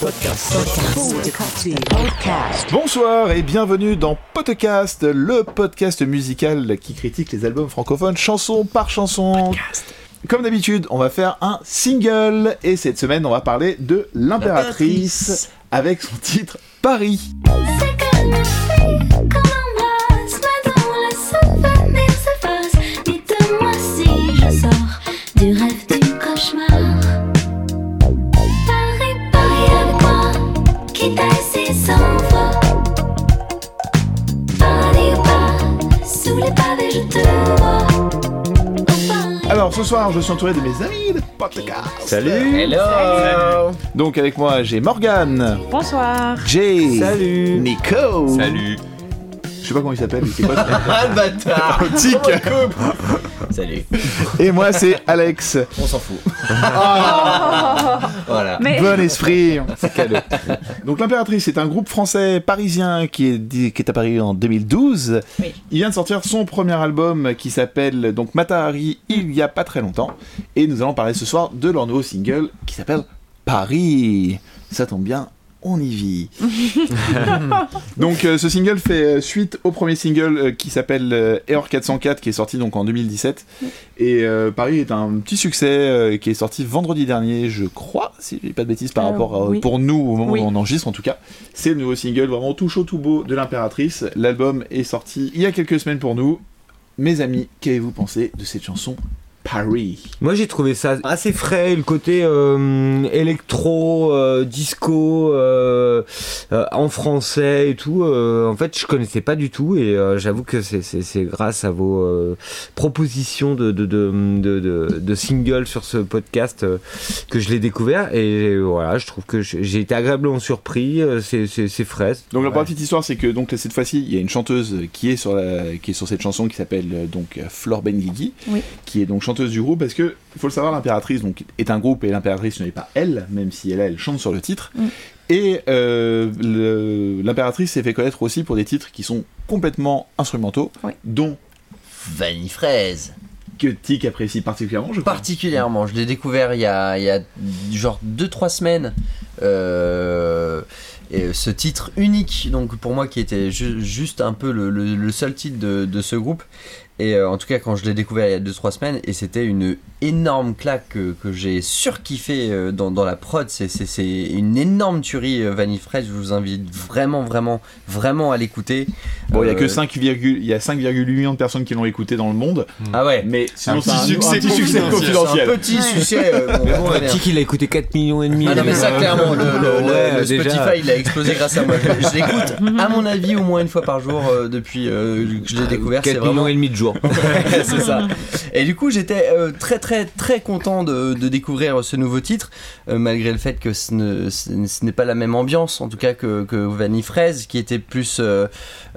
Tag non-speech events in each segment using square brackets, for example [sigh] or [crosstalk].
Podcast. Podcast. Bonsoir et bienvenue dans Podcast, le podcast musical qui critique les albums francophones chanson par chanson. Comme d'habitude, on va faire un single et cette semaine, on va parler de l'impératrice avec son titre Paris. Alors ce soir, je suis entouré de mes amis de podcast. Salut. Hello. Donc avec moi, j'ai Morgan, Bonsoir. Jay, Salut. Nico, Salut. Je sais pas comment il s'appelle, mais c'est quoi [laughs] Ah bâtard Tic. Salut [laughs] Et moi, c'est Alex. On s'en fout. [laughs] voilà. Mais Bon esprit. Cadeau. Donc l'impératrice est un groupe français parisien qui est, dit- qui est apparu en 2012. Oui. Il vient de sortir son premier album qui s'appelle donc Matahari il y a pas très longtemps. Et nous allons parler ce soir de leur nouveau single qui s'appelle Paris. Ça tombe bien. On y vit. [laughs] donc euh, ce single fait euh, suite au premier single euh, qui s'appelle euh, Eor 404 qui est sorti donc en 2017 et Paris est un petit succès qui est sorti vendredi dernier je crois si je dis pas de bêtises par rapport à, oui. pour nous au moment Oui. où on enregistre en tout cas c'est le nouveau single vraiment tout chaud tout beau de l'impératrice l'album est sorti il y a quelques semaines pour nous mes amis qu'avez-vous pensé de cette chanson Paris Moi j'ai trouvé ça assez frais, le côté euh, électro, euh, disco, euh, euh, en français et tout. euh, en fait je connaissais pas du tout et euh, j'avoue que c'est- grâce à vos euh, propositions de, de, de, de, de, de singles sur ce podcast euh, que je l'ai découvert et voilà je trouve que j'ai été agréablement surpris, c'est frais. Donc la Ouais. petite histoire, c'est que donc cette fois-ci, il y a une chanteuse qui est sur la, qui est sur cette chanson qui s'appelle donc Flore Benguigui, Oui. qui est donc chanteuse du groupe parce que il faut le savoir, l'impératrice donc est un groupe et l'impératrice ne n'est pas elle, même si elle elle chante sur le titre. Mm. Et euh, l'impératrice s'est fait connaître aussi pour des titres qui sont complètement instrumentaux, Oui. dont Vanille fraise. que Tic apprécie particulièrement, je crois. Particulièrement, je l'ai découvert il y a, il y a genre 2-3 semaines. Euh, et ce titre unique, donc pour moi qui était ju- juste un peu le, le- le seul titre de, de ce groupe. Et euh, en tout cas, quand je l'ai découvert il y a 2-3 semaines, et c'était une énorme claque que, que j'ai surkiffé euh, dans, dans la prod. C'est- une énorme tuerie, euh, Vanille Fraise. Je vous invite vraiment, vraiment, vraiment à l'écouter. Bon, il y a que Euh, 5, il y a 5,8 millions de personnes qui l'ont écouté dans le monde, Ah ouais. mais sinon c'est petit un, succès un petit succès confidentiel. un petit succès. euh, bon, Bon, le petit qu'il a écouté 4 millions et demi. Ah non mais ça clairement le, le- le- ouais, le déjà. Spotify il a explosé grâce à moi. Je, je l'écoute à mon avis au moins une fois par jour euh, depuis euh, que je l'ai découvert. C'est 4 vraiment millions et demi de jours. [laughs] [laughs] c'est ça. Et du coup j'étais euh, très très très content de, de découvrir ce nouveau titre euh, malgré le fait que ce ne- ce ce n'est pas la même ambiance en tout cas que, que Vanille Fraise qui était plus euh,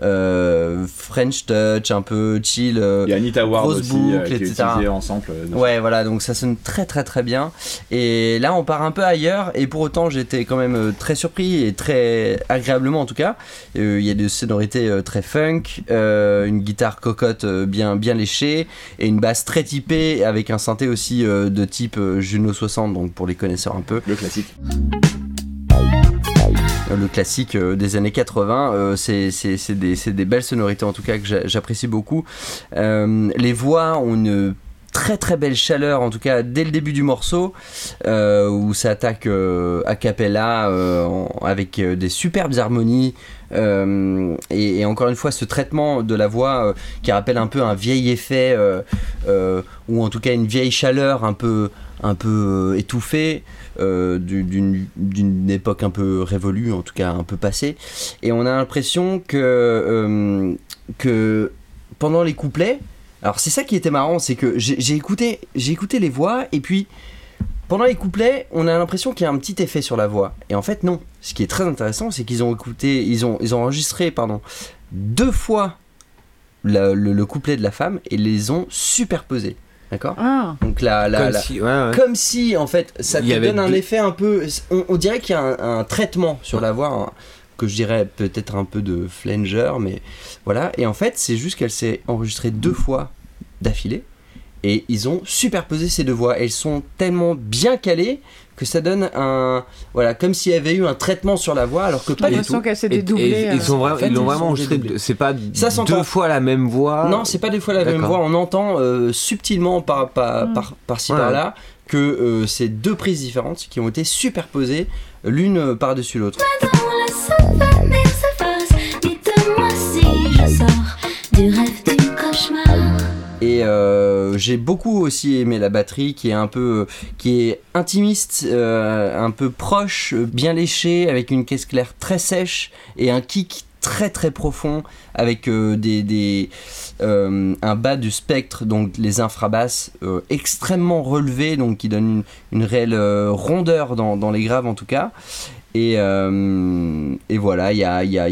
euh, French touch un peu chill. euh, Il y a Anita Ward Grosse aussi euh, boucle, qui est etc. utilisé ensemble. Ouais, voilà, donc ça sonne très très très bien. Et là, on part un peu ailleurs, et pour autant, j'étais quand même très surpris et très agréablement en tout cas. Euh, Il y a des sonorités euh, très funk, euh, une guitare cocotte euh, bien bien léchée et une basse très typée avec un synthé aussi euh, de type euh, Juno 60, donc pour les connaisseurs un peu. Le classique. Euh, le classique des années 80. euh, c'est des, des belles sonorités en tout cas que j'a- j'apprécie beaucoup. Les voix ont une très très belle chaleur en tout cas dès le début du morceau euh, où ça attaque euh, a cappella euh, avec des superbes harmonies et, encore une fois ce traitement de la voix qui rappelle un peu un vieil effet ou en tout cas une vieille chaleur un peu un peu étouffée du- d'une d'une époque un peu révolue en tout cas un peu passée. Et on a l'impression que que pendant les couplets alors c'est ça qui était marrant, c'est que j'ai écouté, j'ai écouté les voix et puis pendant les couplets, on a l'impression qu'il y a un petit effet sur la voix. Et en fait non. Ce qui est très intéressant, c'est qu'ils ont écouté, ils ont, ils ont enregistré, pardon, deux fois le, le couplet de la femme et les ont superposés. D'accord? Ah, Donc Comme si, ouais, ouais. comme si en fait ça te donne un deux- effet un peu on, on dirait qu'il y a un, un traitement sur la voix hein, que je dirais peut-être un peu de flanger mais voilà et en fait c'est juste qu'elle s'est enregistrée deux fois d'affilée et ils ont superposé ces deux voix elles sont tellement bien calées que ça donne un voilà comme s'il y avait eu un traitement sur la voix alors que pas J'ai du l'impression tout. qu'elle s'est Et- et- dédoublée. ils euh. sont vraiment, En fait, ils l'ont ils vraiment sont enregistré. C'est pas Ça deux fois la même voix. Non, c'est pas des fois la même voix. On entend euh, subtilement par par Mm. par par-ci Ouais. par-là que euh, c'est deux prises différentes qui ont été superposées l'une euh, par-dessus l'autre. Et euh, j'ai beaucoup aussi aimé la batterie qui est un peu qui est intimiste, euh, un peu proche, euh, bien léché, avec une caisse claire très sèche et un kick très très profond avec euh, des, des euh, un bas du spectre donc les infrabasses euh, extrêmement relevés donc qui donnent une, réelle euh, rondeur dans, les graves en tout cas et, voilà, il y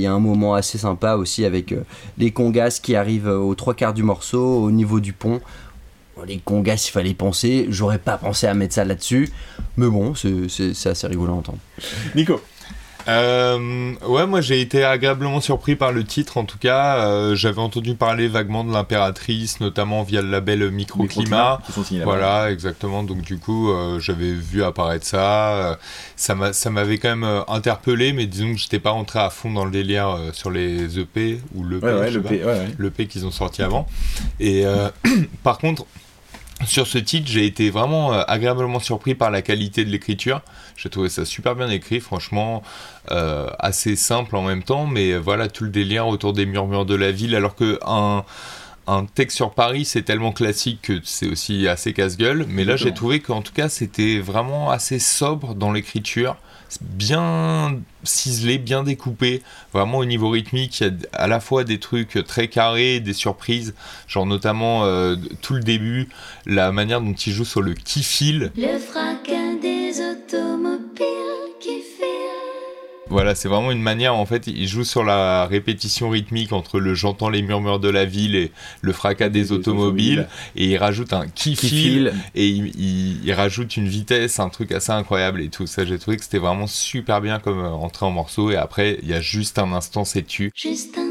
a, un moment assez sympa aussi avec les congas qui arrivent aux trois quarts du morceau, au niveau du pont. Les congas, il fallait penser. J'aurais pas pensé à mettre ça là-dessus. Mais bon, c'est assez rigolo à entendre. Nico. Euh, ouais, moi j'ai été agréablement surpris par le titre. En tout cas, Euh, j'avais entendu parler vaguement de l'impératrice, notamment via le label Microclimat. Voilà, exactement. Donc du coup, euh, j'avais vu apparaître ça. Euh, ça m'a, ça m'avait quand même interpellé, mais disons que j'étais pas entré à fond dans le délire sur les EP ou le Ouais, ouais, ouais, l'EP qu'ils ont sorti avant. Et [clears throat] par contre, sur ce titre, j'ai été vraiment euh, agréablement surpris par la qualité de l'écriture. J'ai trouvé ça super bien écrit, franchement, euh, assez simple en même temps, mais voilà tout le délire autour des murmures de la ville, alors que un un texte sur Paris, c'est tellement classique que c'est aussi assez casse-gueule. Mais là, j'ai trouvé qu'en tout cas, c'était vraiment assez sobre dans l'écriture, bien ciselé, bien découpé. Vraiment au niveau rythmique, il y a à la fois des trucs très carrés, des surprises, genre notamment euh, tout le début, la manière dont il joue sur le qui. Le fracas des automobiles qui. Voilà, c'est vraiment une manière, en fait, il joue sur la répétition rythmique entre le j'entends les murmures de la ville et le fracas des, Des automobiles, automobiles. et il rajoute un qui, Qui file, et il, il- il rajoute une vitesse, un truc assez incroyable et tout ça. J'ai trouvé que c'était vraiment super bien comme euh, entrée en morceau, et après, il y a juste un instant, c'est tu Juste un.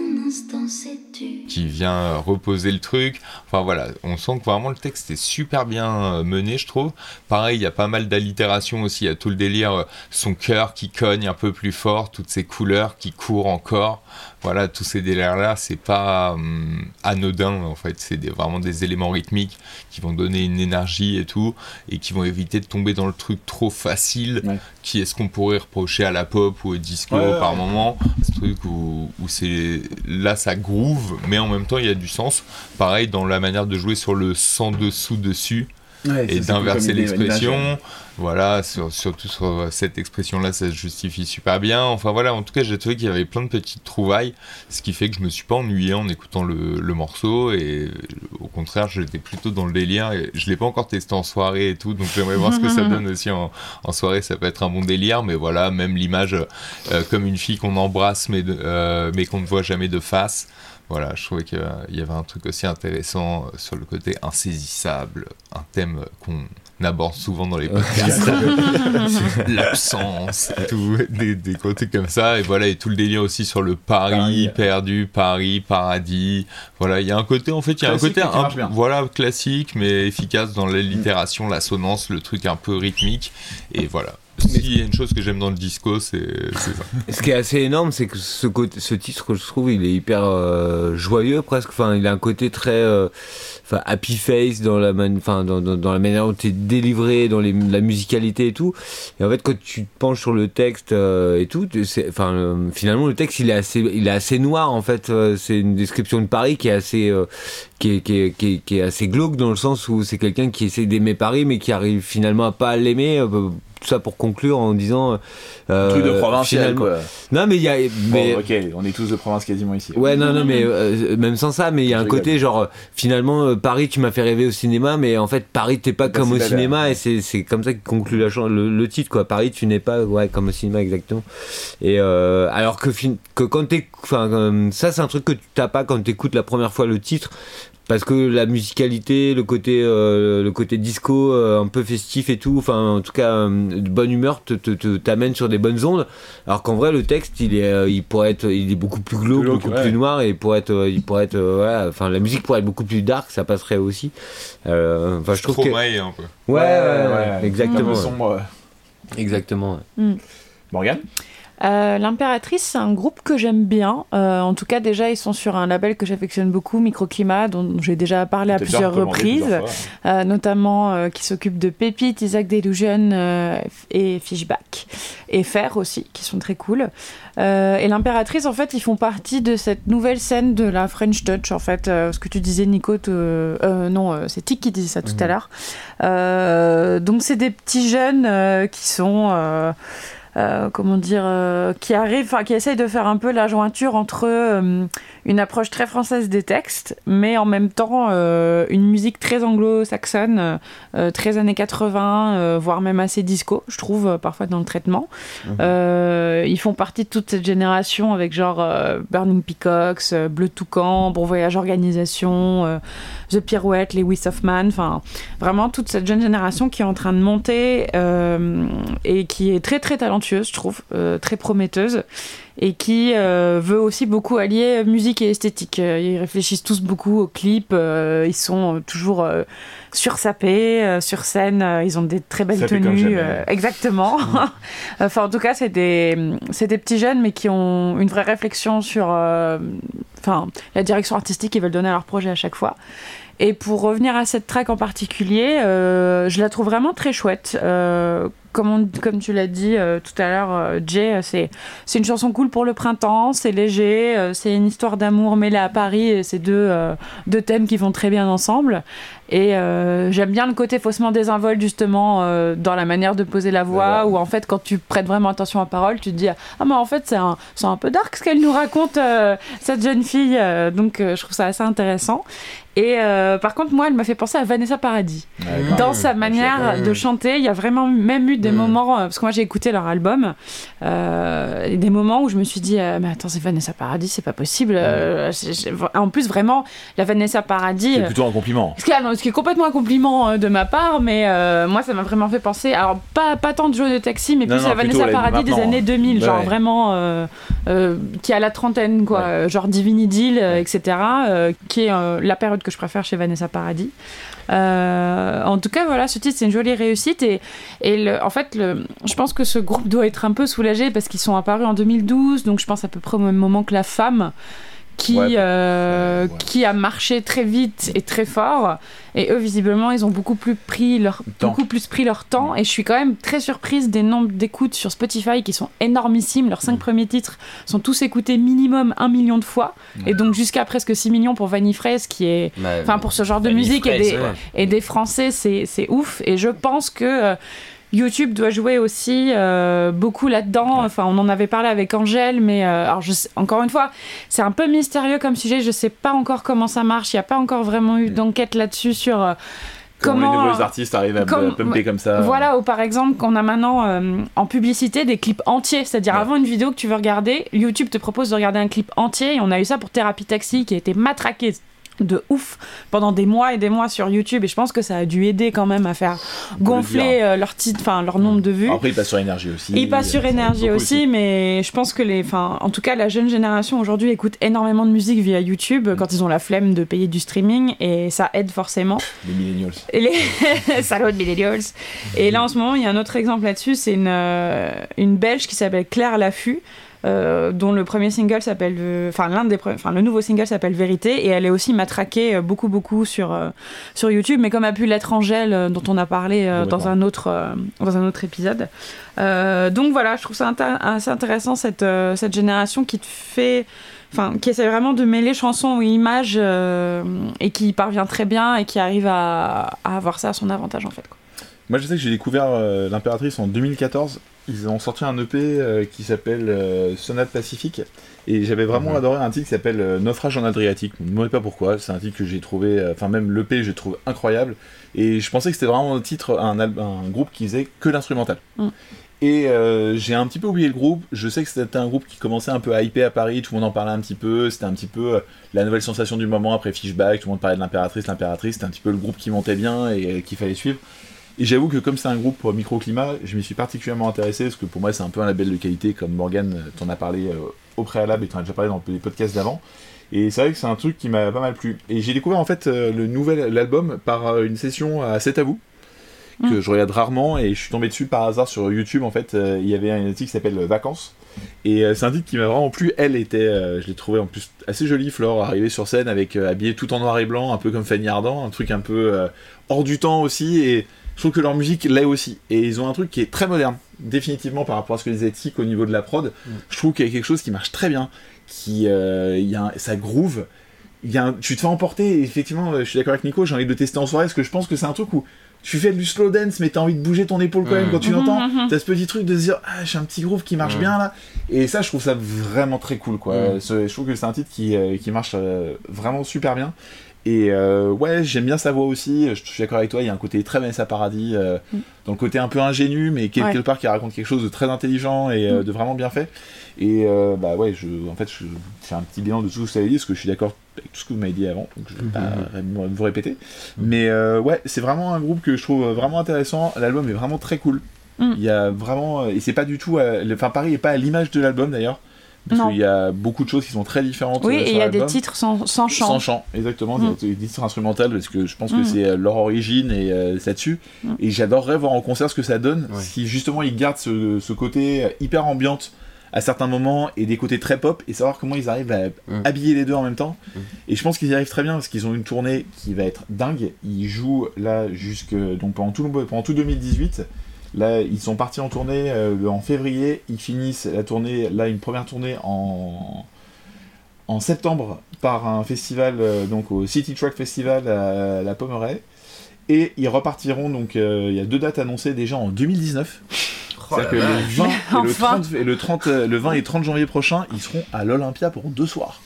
Qui vient euh, reposer le truc. Enfin voilà, on sent que vraiment le texte est super bien euh, mené, je trouve. Pareil, il y a pas mal d'allitérations aussi. Il y a tout le délire, euh, son cœur qui cogne un peu plus fort, toutes ces couleurs qui courent encore. Voilà, tous ces délires-là, c'est pas hum, anodin en fait. C'est des- vraiment des éléments rythmiques qui vont donner une énergie et tout, et qui vont éviter de tomber dans le truc trop facile, Ouais. qui est ce qu'on pourrait reprocher à la pop ou au disco ouais, par ouais. moment. Ce truc où, où c'est là ça groove, mais en même temps il y a du sens. Pareil dans la manière de jouer sur le sans dessous dessus Ouais, et d'inverser l'expression. Voilà, sur- surtout sur cette expression-là, ça se justifie super bien. Enfin voilà, en tout cas, j'ai trouvé qu'il y avait plein de petites trouvailles, ce qui fait que je me suis pas ennuyé en écoutant le, le morceau et euh, au contraire, j'étais plutôt dans le délire. Et je l'ai pas encore testé en soirée et tout, donc j'aimerais voir ce que ça [laughs] donne aussi en, en soirée. Ça peut être un bon délire, mais voilà, même l'image euh, comme une fille qu'on embrasse mais, de- euh, mais qu'on ne voit jamais de face. Voilà, je trouvais qu'il y avait un truc aussi intéressant euh, sur le côté insaisissable, un thème qu'on aborde souvent dans les podcasts. [laughs] [laughs] L'absence, tout, des, des côtés comme ça. Et voilà, et tout le délire aussi sur le Paris, Paris. perdu, Paris, paradis. Voilà, il y a un côté, en fait, il y a un côté un- voilà, classique, mais efficace dans l'allitération, l'assonance, le truc un peu rythmique. Et voilà. S'il y a une chose que j'aime dans le disco, c'est ça. [laughs] Ce qui est assez énorme, c'est que ce, côté, ce titre, que je trouve, il est hyper euh, joyeux presque. Enfin, il a un côté très euh, enfin, happy face dans la, man- enfin, dans, dans, dans la manière dont il est délivré, dans les, la musicalité et tout. Et en fait, quand tu te penches sur le texte euh, et tout, tu- enfin, euh, finalement, le texte, il est assez, il est assez noir. En fait, Euh, c'est une description de Paris qui est assez, euh, qui est, qui est, qui est, qui est assez glauque dans le sens où c'est quelqu'un qui essaie d'aimer Paris, mais qui arrive finalement à pas l'aimer. Euh, tout ça pour conclure en disant. euh, Truc de provincial, finalement- quoi. non, mais il y a. Mais, Bon, ok, on est tous de province quasiment ici. Ouais, non, non, mais euh, même sans ça, mais il y a un côté genre, euh, finalement, euh, Paris, tu m'as fait rêver au cinéma, mais en fait, Paris, t'es pas Bah, comme au cinéma, et c'est c'est comme ça qu'il conclut la le, le titre, quoi. Paris, tu n'es pas, ouais, comme au cinéma, exactement. Et euh, alors que, fin- que quand t'es. Enfin, euh, ça, c'est un truc que tu t'as pas quand t'écoutes la première fois le titre. Parce que la musicalité, le côté, euh, le côté disco, euh, un peu festif et tout, enfin en tout cas euh, de bonne humeur, te- t'amène sur des bonnes ondes. Alors qu'en vrai le texte, il est, euh, il pourrait être, il est beaucoup plus glauque, Glauque, beaucoup ouais. plus noir et il pourrait être, il pourrait être, euh, voilà, enfin la musique pourrait être beaucoup plus dark, ça passerait aussi. Euh, Enfin je trouve que, ouais, Stromae un peu. ouais, ouais, exactement. Un peu ouais. sombre. Exactement. ouais. Morgane? Euh, L'impératrice, c'est un groupe que j'aime bien. Euh, en tout cas, déjà, ils sont sur un label que j'affectionne beaucoup, Microclimat, dont j'ai déjà parlé à plusieurs reprises, plusieurs euh, notamment qui s'occupe de Pépite, Isaac Delusion et Fishback, et Fer aussi, qui sont très cool. Et l'impératrice, en fait, ils font partie de cette nouvelle scène de la French Touch, en fait. Ce que tu disais, Nico, non, c'est Tic qui disait ça tout à l'heure. Donc, c'est des petits jeunes qui sont. Euh, comment dire, euh, qui enfin, qui essayent de faire un peu la jointure entre euh, une approche très française des textes, mais en même temps une musique très anglo-saxonne, très années 80, euh, voire même assez disco, je trouve, parfois dans le traitement. Euh, ils font partie de toute cette génération avec genre Burning Peacocks, Bleu Toucan, Bon Voyage Organisation, The Pirouette, Lewis Hoffman, enfin vraiment toute cette jeune génération qui est en train de monter et qui est très très talentueuse, je trouve, euh, très prometteuse et qui euh, veut aussi beaucoup allier musique et esthétique. Euh, Ils réfléchissent tous beaucoup aux clips, euh, ils sont toujours sursapés, sur scène, ils ont des très belles tenues. exactement. [laughs] [laughs] enfin, en tout cas, c'est des, c'est des petits jeunes, mais qui ont une vraie réflexion sur enfin, la direction artistique qu'ils veulent donner à leur projet à chaque fois. Et pour revenir à cette track en particulier, euh, je la trouve vraiment très chouette. Euh, comme, on- comme tu l'as dit euh, tout à l'heure, euh, Jay, euh, c'est c'est une chanson cool pour le printemps, c'est léger, c'est une histoire d'amour mêlée à Paris, et c'est deux, deux thèmes qui vont très bien ensemble. Et j'aime bien le côté faussement désinvolte, justement, dans la manière de poser la voix, où en fait, quand tu prêtes vraiment attention à parole, tu te dis Ah, mais en fait, c'est un, c'est un peu dark ce qu'elle nous raconte, cette jeune fille. Donc, je trouve ça assez intéressant. Et euh, par contre, moi, elle m'a fait penser à Vanessa Paradis. D'accord. Dans sa manière de chanter, il y a vraiment même eu des Mm. moments, euh, parce que moi j'ai écouté leur album, euh, et des moments où je me suis dit, euh, mais attends, c'est Vanessa Paradis, c'est pas possible. euh, c'est- c'est- en plus, vraiment, la Vanessa Paradis. C'est plutôt un compliment. ce qui, est, non, ce qui est complètement un compliment de ma part, mais moi ça m'a vraiment fait penser. Alors, pas, pas tant de Joe de Taxi, mais Non, plus non, plutôt Vanessa la- Paradis des maintenant, années hein. 2000, Ouais, genre ouais. vraiment qui a la trentaine, quoi, Ouais. genre Divini Deal, etc., qui est la période que je préfère chez Vanessa Paradis. En tout cas, voilà, ce titre c'est une jolie réussite et, et le- en fait, le, je pense que ce groupe doit être un peu soulagé parce qu'ils sont apparus en 2012, donc je pense à peu près au même moment que la femme. Qui, Ouais, euh, ouais. qui a marché très vite et très fort et eux visiblement ils ont beaucoup plus pris leur Temps. beaucoup plus pris leur temps et je suis quand même très surprise des nombres d'écoutes sur Spotify qui sont énormissimes leurs cinq premiers titres sont tous écoutés minimum un million de fois et donc jusqu'à presque 6 millions pour Vanille Fraise qui est enfin pour ce genre de musique et des, ouais. et des Français, c'est c'est ouf. Et je pense que euh, YouTube doit jouer aussi euh, beaucoup là-dedans. Enfin, on en avait parlé avec Angèle, mais euh, alors je sais- encore une fois, c'est un peu mystérieux comme sujet. Je sais pas encore comment ça marche. Il n'y a pas encore vraiment eu d'enquête là-dessus sur euh, Comment, comment. les nouveaux artistes arrivent à comme- pumper comme ça Voilà, ou par exemple, qu'on a maintenant euh, en publicité des clips entiers. C'est-à-dire, Ouais. avant une vidéo que tu veux regarder, YouTube te propose de regarder un clip entier. Et on a eu ça pour Thérapie Taxi, qui a été matraqué de ouf pendant des mois et des mois sur YouTube. Et je pense que ça a dû aider quand même à faire le gonfler euh, leur titre, enfin leur nombre de vues. Après, il passe sur énergie aussi. Il passe sur énergie aussi, mais je pense que les, enfin, en tout cas, la jeune génération aujourd'hui écoute énormément de musique via YouTube quand ils ont la flemme de payer du streaming et ça aide forcément. Les millennials. Et les [laughs] salauds de millennials. Et là, en ce moment, il y a un autre exemple là-dessus. C'est une, euh, une Belge qui s'appelle Claire Laffut. Euh, dont le premier single s'appelle, enfin l'un des, enfin le nouveau single s'appelle Vérité et elle est aussi matraquée euh, beaucoup beaucoup sur euh, sur YouTube, mais comme a pu l'être Angèle euh, dont on a parlé euh, dans un autre euh, dans un autre épisode. Euh, donc voilà, je trouve ça assez intéressant cette euh, cette génération qui te fait enfin qui essaie vraiment de mêler chanson et image euh, et qui y parvient très bien et qui arrive à, à avoir ça à son avantage en fait. quoi. Moi, je sais que j'ai découvert euh, l'impératrice en 2014. Ils ont sorti un EP euh, qui s'appelle euh, Sonate Pacifique. Et j'avais vraiment Mhm. adoré un titre qui s'appelle euh, Naufrage en Adriatique. Ne me demandez pas pourquoi. C'est un titre que j'ai trouvé, euh, enfin, même l'EP, je trouve incroyable. Et je pensais que c'était vraiment un titre, un, groupe qui faisait que l'instrumental. Mm. Et euh, j'ai un petit peu oublié le groupe. Je sais que c'était un groupe qui commençait un peu à hyper à Paris. Tout le monde en parlait un petit peu. C'était un petit peu euh, la nouvelle sensation du moment après Fishback. Tout le monde parlait de l'impératrice, l'impératrice. C'était un petit peu le groupe qui montait bien et euh, qu'il fallait suivre. Et j'avoue que comme c'est un groupe pour microclimat, je m'y suis particulièrement intéressé parce que pour moi c'est un peu un label de qualité comme Morgan euh, t'en as parlé euh, au préalable et t'en as déjà parlé dans les podcasts d'avant. Et c'est vrai que c'est un truc qui m'a pas mal plu. Et j'ai découvert en fait euh, le nouvel l'album par une session à C'est à vous que je regarde rarement et je suis tombé dessus par hasard sur YouTube. En fait, il y avait un titre qui s'appelle Vacances. Et c'est un titre qui m'a vraiment plu. Elle était, je l'ai trouvé en plus assez jolie, Flore, arrivée sur scène avec habillée tout en noir et blanc, un peu comme Fanny Ardant, un truc un peu hors du temps aussi. Et je trouve que leur musique l'est aussi. Et ils ont un truc qui est très moderne, définitivement par rapport à ce que disait Tic au niveau de la prod. Je trouve qu'il y a quelque chose qui marche très bien, qui, euh, il y a un- ça groove. Il y a un- tu te fais emporter, effectivement, euh, je suis d'accord avec Nico, j'ai envie de le tester en soirée, parce que je pense que c'est un truc où tu fais du slow dance, mais t'as envie de bouger ton épaule quand même Mhm. quand tu Mhm, l'entends. mhm. T'as ce petit truc de se dire, ah, j'ai un petit groove qui marche Mhm. bien là. Et ça, je trouve ça vraiment très cool, quoi. Ce- Je trouve que c'est un titre qui, euh, qui marche euh, vraiment super bien. Et euh, ouais, j'aime bien sa voix aussi. Je suis d'accord avec toi, il y a un côté très Vanessa Paradis, euh, Mm. dans le côté un peu ingénu, mais quelque Ouais. part qui raconte quelque chose de très intelligent et euh, Mm. de vraiment bien fait. Et euh, bah ouais, je, en fait, je fais un petit bilan de tout ce que vous avez dit, parce que je suis d'accord avec tout ce que vous m'avez dit avant, donc je vais pas Mhm. me- vous répéter. Mais euh, ouais, c'est vraiment un groupe que je trouve vraiment intéressant. L'album est vraiment très cool. Mm. Il y a vraiment, et c'est pas du tout, à- le- enfin Paris est pas à l'image de l'album d'ailleurs, parce qu'il y a beaucoup de choses qui sont très différentes. Oui, euh, et il y a des titres sans, sans chant. Sans chant, exactement, Mm. des, des titres instrumentales parce que je pense que Mm. c'est euh, leur origine et euh, ça dessus. Mm. Et j'adorerais voir en concert ce que ça donne Ouais. si justement ils gardent ce, ce côté euh, hyper ambiante à certains moments et des côtés très pop et savoir comment ils arrivent à Mm. habiller les deux en même temps. Mm. Et je pense qu'ils y arrivent très bien parce qu'ils ont une tournée qui va être dingue. Ils jouent là jusque donc pendant tout, le- pendant tout 2018. Là, ils sont partis en tournée euh, en février. Ils finissent la tournée, là, une première tournée en, en septembre par un festival, euh, donc au City Truck Festival à la Pommeraye. Et ils repartiront, donc euh, il y a deux dates annoncées déjà en 2019. C'est-à-dire que le 20, et le, Enfin. 30, et le, 30, euh, le 20 et 30 janvier prochain, ils seront à l'Olympia pour deux soirs.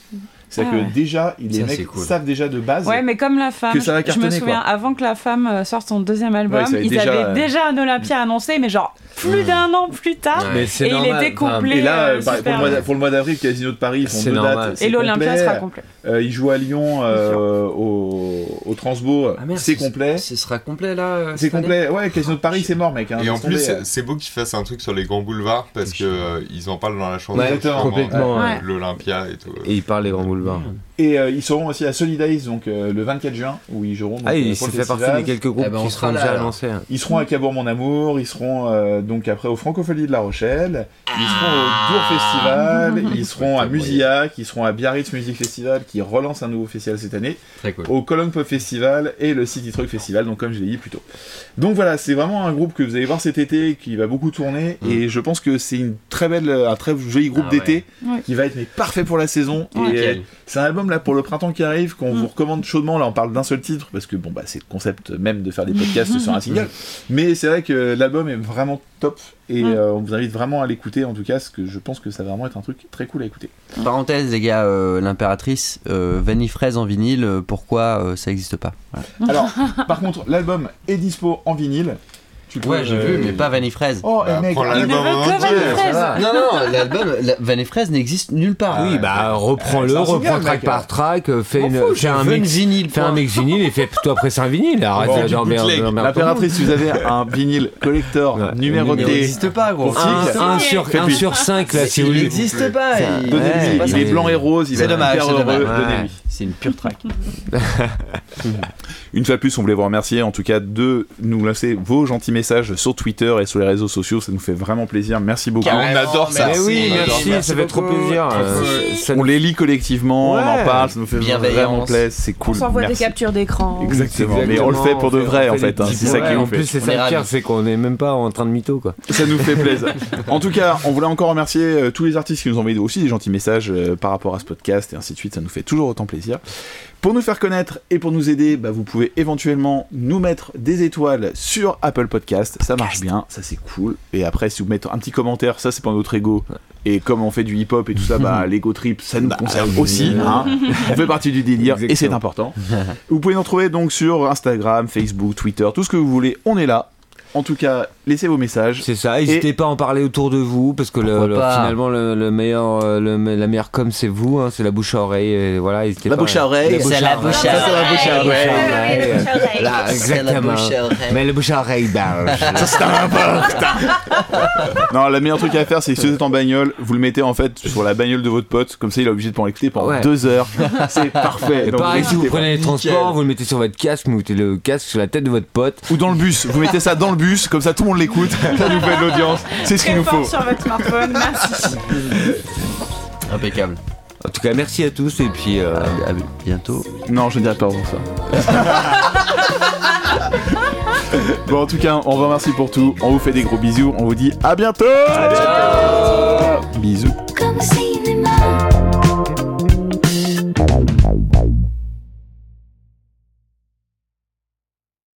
C'est-à-dire Ah que ouais. déjà, les Ça, mecs c'est cool. savent déjà de base. Ouais, mais comme la femme, Que ça va je me souviens, quoi. avant que la femme euh, sorte son deuxième album, Ouais, ils déjà, avaient euh, déjà un Olympia annoncé, mais genre plus d'un an plus tard. Ouais. Mais c'est Et il était complet. Et là, euh, pour, le mois bien. d'a- pour le mois d'avril, Casino de Paris, ils font C'est deux normal. dates. c'est Et l'Olympia sera complet. Euh, ils jouent à Lyon, euh, au, au Transbo, Ah, c'est complet. Ce sera complet là C'est complet. Ouais, Casino de Paris, c'est mort, mec. hein, Et en plus, c'est- c'est beau qu'ils fassent un truc sur les grands boulevards parce que euh, ils en parlent dans la chanson. Ouais, Exactement. L'Olympia et tout. Et il parle des grands boulevards. 知道。Et euh, ils seront aussi à Solidays, donc euh, le 24 juin, où ils joueront. donc, Ah, euh, il pour s'est le fait partie festival. des quelques groupes Eh ben, on qui sera seront déjà annoncés. hein. Ils seront à Cabourg Mon Amour, ils seront euh, donc après au Francophonie de La Rochelle, ils seront au Dour Festival, ils seront à [laughs] Musiac, ils seront à Biarritz Music Festival qui relance un nouveau festival cette année, Très cool. au Cologne Pop Festival et le City Truck Festival, donc comme je l'ai dit plus tôt. Donc voilà, c'est vraiment un groupe que vous allez voir cet été qui va beaucoup tourner Mm. et je pense que c'est une très belle, un très joli groupe Ah d'été Ouais. qui va être mais parfait pour la saison. Ouais. Et Nickel. c'est un album là pour le printemps qui arrive qu'on Mm. vous recommande chaudement. Là, on parle d'un seul titre parce que bon bah c'est le concept même de faire des podcasts sur un single. Mais c'est vrai que l'album est vraiment top et Mm. euh, on vous invite vraiment à l'écouter en tout cas parce que je pense que ça va vraiment être un truc très cool à écouter. Parenthèse, les gars, euh, l'impératrice, euh, vanille fraise en vinyle, pourquoi euh, ça existe pas? Alors par contre l'album est dispo en vinyle. Tu peux, Ouais, j'ai euh, vu, mais pas vanille fraise. Oh Bah, eh, mec, prends ah, Il ne l'album veut que vanille fraise. Non, non, [laughs] l'album, la vanille fraise n'existe nulle part. Ah, Oui, bah reprends-le, reprends track mec. par track, euh, fais, une, fais un mix. vinyle. Fais un mix vinyle et fais toi après c'est un vinyle. Arrête. L'impératrice, vous avez un vinyle collector Ouais. Il numéroté. n'existe pas, gros. Pour Un, Tic. un sur, Fais un lui. sur 5 là, si vous il voulez. n'existe pas. Il- il est blanc et rose, il C'est va être dommage, hyper c'est une pure track. [laughs] Une fois de plus, on voulait vous remercier en tout cas de nous laisser vos gentils messages sur Twitter et sur les réseaux sociaux. Ça nous fait vraiment plaisir. Merci beaucoup. Ah, on adore ça. Mais oui, On adore merci, ça. ça fait trop plaisir. euh, ça On les lit collectivement, on en parle, ça nous fait vraiment plaisir. C'est On cool. s'envoie des captures d'écran. Exactement. Exactement, Mais on le fait pour de on vrai on en fait. hein. C'est ça qui nous En fait. plus, c'est On ça est le pire, c'est qu'on n'est même pas en train de mytho quoi. Ça nous fait plaisir. [laughs] En tout cas, on voulait encore remercier euh, tous les artistes qui nous ont envoyé aussi des gentils messages euh, par rapport à ce podcast et ainsi de suite. Ça nous fait toujours autant plaisir. Pour nous faire connaître et pour nous aider, bah, vous pouvez éventuellement nous mettre des étoiles sur Apple Podcast. Ça marche bien, ça c'est cool. Et après, si vous mettez un petit commentaire, ça c'est pour notre ego. Et comme on fait du hip-hop et tout ça, bah, [laughs] l'ego trip, ça nous concerne aussi. hein. [laughs] On fait partie du délire et c'est important. [laughs] vous pouvez nous retrouver donc sur Instagram, Facebook, Twitter, tout ce que vous voulez. On est là. En tout cas, laissez vos messages. C'est ça, n'hésitez pas à en parler autour de vous parce que le, le- finalement le, le meilleur, euh, le, la meilleure com c'est vous, hein, c'est la bouche à oreille. Et voilà, n'hésitez La pas. bouche à oreille. C'est la bouche à Ça, c'est la bouche à oreille. oreille. Là, C'est la exactement. bouche à oreille. Mais la bouche à oreille [laughs] belge. Ça, c'est important. non, le meilleur truc à faire, c'est si vous êtes en bagnole, vous le mettez en fait sur la bagnole de votre pote, comme ça il est obligé de pas l'écouter pendant Ouais. deux heures. [laughs] C'est parfait. Et Donc, pareil, si vous prenez les transports, vous le mettez sur votre casque, vous mettez le casque sur la tête de votre pote. Ou dans le bus, vous mettez ça dans le bus, comme ça tout le monde l'écoute, [laughs] ça nous fait de l'audience, c'est ce qu'il nous faut. sur votre smartphone, merci. [laughs] Impeccable. En tout cas, merci à tous et puis. euh, À, bientôt. Non, je ne dirais pas pour ça. [laughs] bon, en tout cas, on vous remercie pour tout, on vous fait des gros bisous, on vous dit à bientôt Bisous